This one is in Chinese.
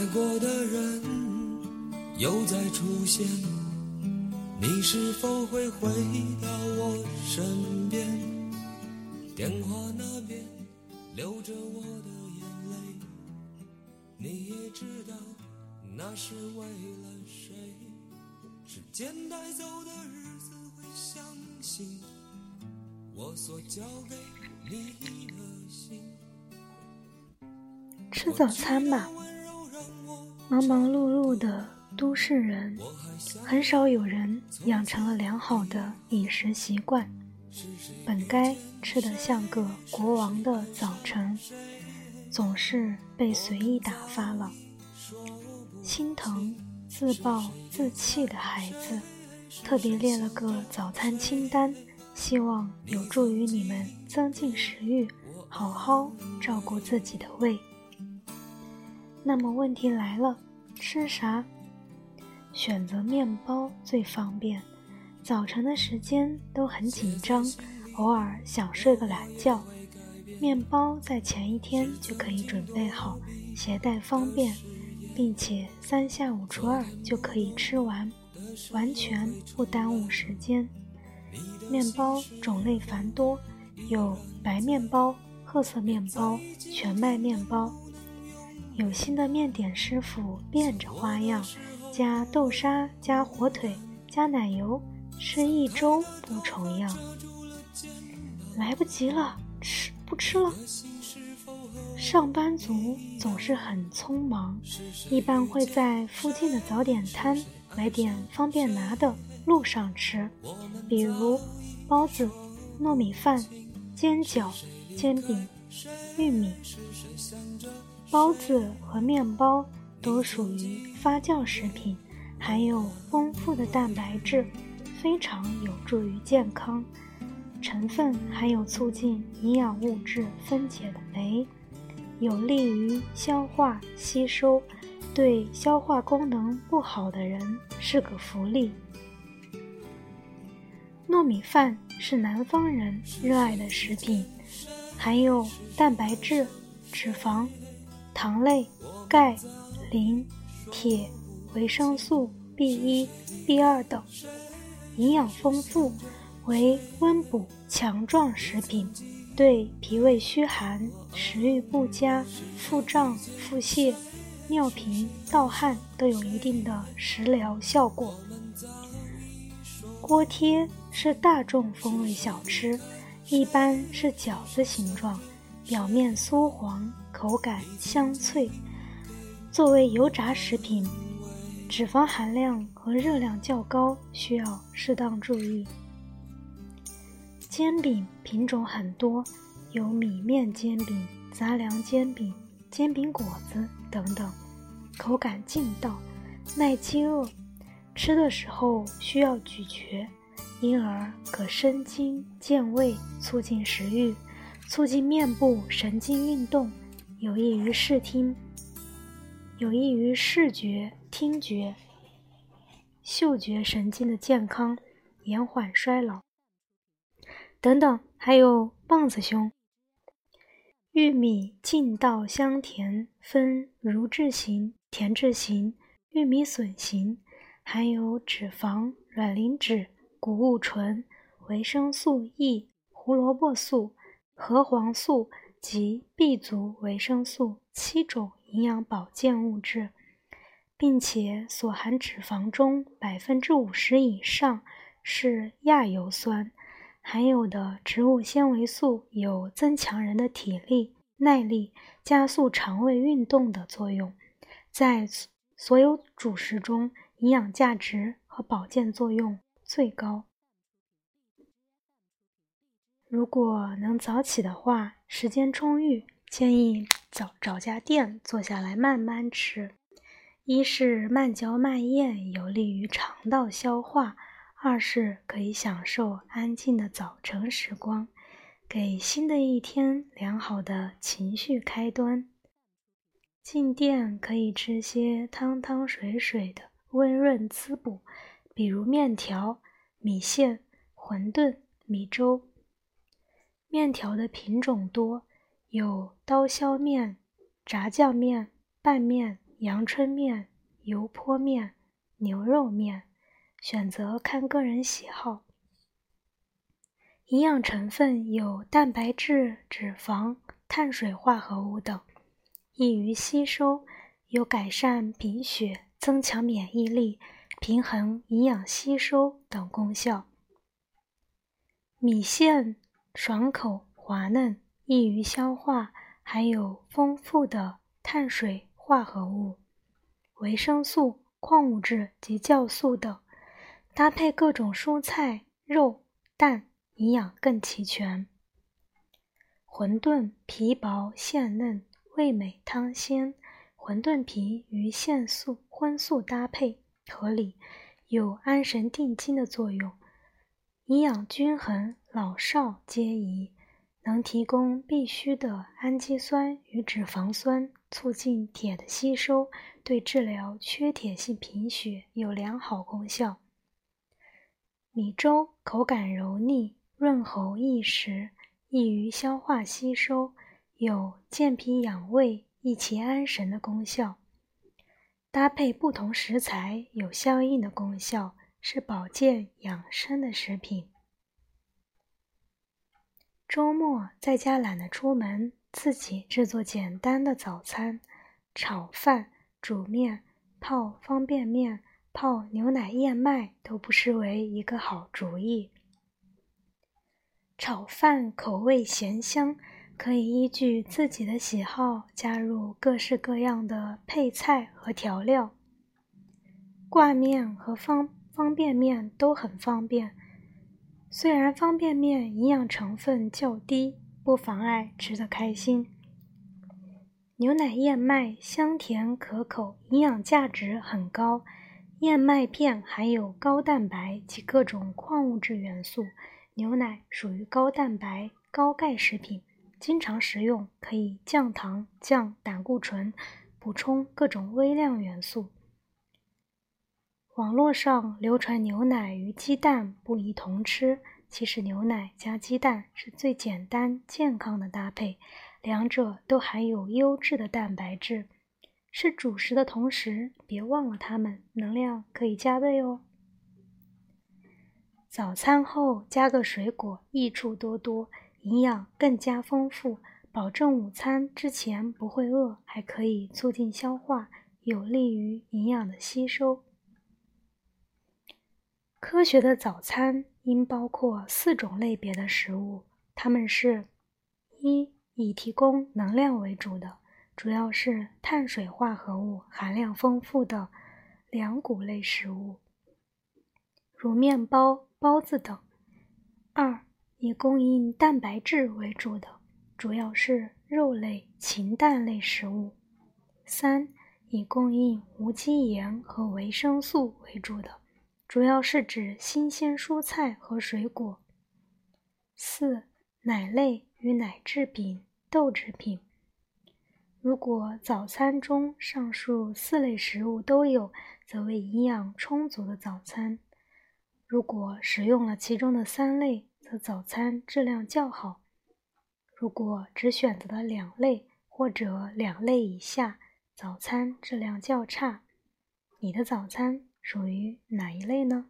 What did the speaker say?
爱过的人又再出现，你是否会回到我身边？电话那边流着我的眼泪，你也知道那是为了谁？时间带走的日子会相信我所交给你的心。吃早餐吧。忙忙碌碌的都市人，很少有人养成了良好的饮食习惯。本该吃得像个国王的早晨，总是被随意打发了。心疼自暴自弃的孩子，特别列了个早餐清单，希望有助于你们增进食欲，好好照顾自己的胃。那么问题来了，吃啥？选择面包最方便。早晨的时间都很紧张，偶尔想睡个懒觉，面包在前一天就可以准备好，携带方便，并且三下五除二就可以吃完，完全不耽误时间。面包种类繁多，有白面包、褐色面包、全麦面包。有心的面点师傅变着花样，加豆沙，加火腿，加奶油，吃一周不重样。来不及了，吃不吃了？上班族总是很匆忙，一般会在附近的早点摊买点方便拿的，路上吃，比如包子、糯米饭、煎饺、煎饼、玉米。包子和面包都属于发酵食品，含有丰富的蛋白质，非常有助于健康。成分含有促进营养物质分解的酶，有利于消化吸收，对消化功能不好的人是个福利。糯米饭是南方人热爱的食品，含有蛋白质、脂肪。糖类、钙、磷、铁、维生素 B 一、B 二等，营养丰富，为温补强壮食品，对脾胃虚寒、食欲不佳、腹胀、腹泻、尿频、盗汗都有一定的食疗效果。锅贴是大众风味小吃，一般是饺子形状。表面酥黄，口感香脆。作为油炸食品，脂肪含量和热量较高，需要适当注意。煎饼品种很多，有米面煎饼、杂粮煎饼、煎饼果子等等，口感劲道，耐饥饿，吃的时候需要咀嚼，因而可生津健胃，促进食欲。促进面部神经运动，有益于视听，有益于视觉、听觉、嗅觉神经的健康，延缓衰老等等。还有棒子兄，玉米劲道香甜，分乳制型、甜制型、玉米笋型，含有脂肪、卵磷脂、谷物醇、维生素 E、胡萝卜素。核黄素及 B 族维生素七种营养保健物质，并且所含脂肪中百分之五十以上是亚油酸，含有的植物纤维素有增强人的体力、耐力、加速肠胃运动的作用，在所有主食中营养价值和保健作用最高。如果能早起的话，时间充裕，建议找找家店坐下来慢慢吃。一是慢嚼慢咽有利于肠道消化，二是可以享受安静的早晨时光，给新的一天良好的情绪开端。进店可以吃些汤汤水水的温润滋补，比如面条、米线、馄饨、米粥。面条的品种多，有刀削面、炸酱面、拌面、阳春面、油泼面、牛肉面，选择看个人喜好。营养成分有蛋白质、脂肪、碳水化合物等，易于吸收，有改善贫血、增强免疫力、平衡营养吸收等功效。米线爽口滑嫩，易于消化，含有丰富的碳水化合物、维生素、矿物质及酵素等，搭配各种蔬菜、肉、蛋，营养更齐全。馄饨皮薄馅嫩，味美汤鲜，馄饨皮与馅素荤素搭配合理，有安神定惊的作用。营养均衡，老少皆宜，能提供必需的氨基酸与脂肪酸，促进铁的吸收，对治疗缺铁性贫血有良好功效。米粥口感柔腻，润喉易食，易于消化吸收，有健脾养胃、益气安神的功效。搭配不同食材，有相应的功效。是保健养生的食品。周末在家懒得出门，自己制作简单的早餐：炒饭、煮面、泡方便面、泡牛奶燕麦，都不失为一个好主意。炒饭口味咸香，可以依据自己的喜好加入各式各样的配菜和调料。挂面和方。方便面都很方便，虽然方便面营养成分较低，不妨碍吃得开心。牛奶燕麦香甜可口，营养价值很高。燕麦片含有高蛋白及各种矿物质元素，牛奶属于高蛋白、高钙食品，经常食用可以降糖、降胆固醇，补充各种微量元素。网络上流传牛奶与鸡蛋不宜同吃，其实牛奶加鸡蛋是最简单健康的搭配，两者都含有优质的蛋白质，是主食的同时别忘了它们，能量可以加倍哦。早餐后加个水果，益处多多，营养更加丰富，保证午餐之前不会饿，还可以促进消化，有利于营养的吸收。科学的早餐应包括四种类别的食物，它们是：一、以提供能量为主的，主要是碳水化合物含量丰富的粮谷类食物，如面包、包子等；二、以供应蛋白质为主的，主要是肉类、禽蛋类食物；三、以供应无机盐和维生素为主的。主要是指新鲜蔬菜和水果。四、奶类与奶制品、豆制品。如果早餐中上述四类食物都有，则为营养充足的早餐。如果食用了其中的三类，则早餐质量较好。如果只选择了两类或者两类以下，早餐质量较差。你的早餐？属于哪一类呢？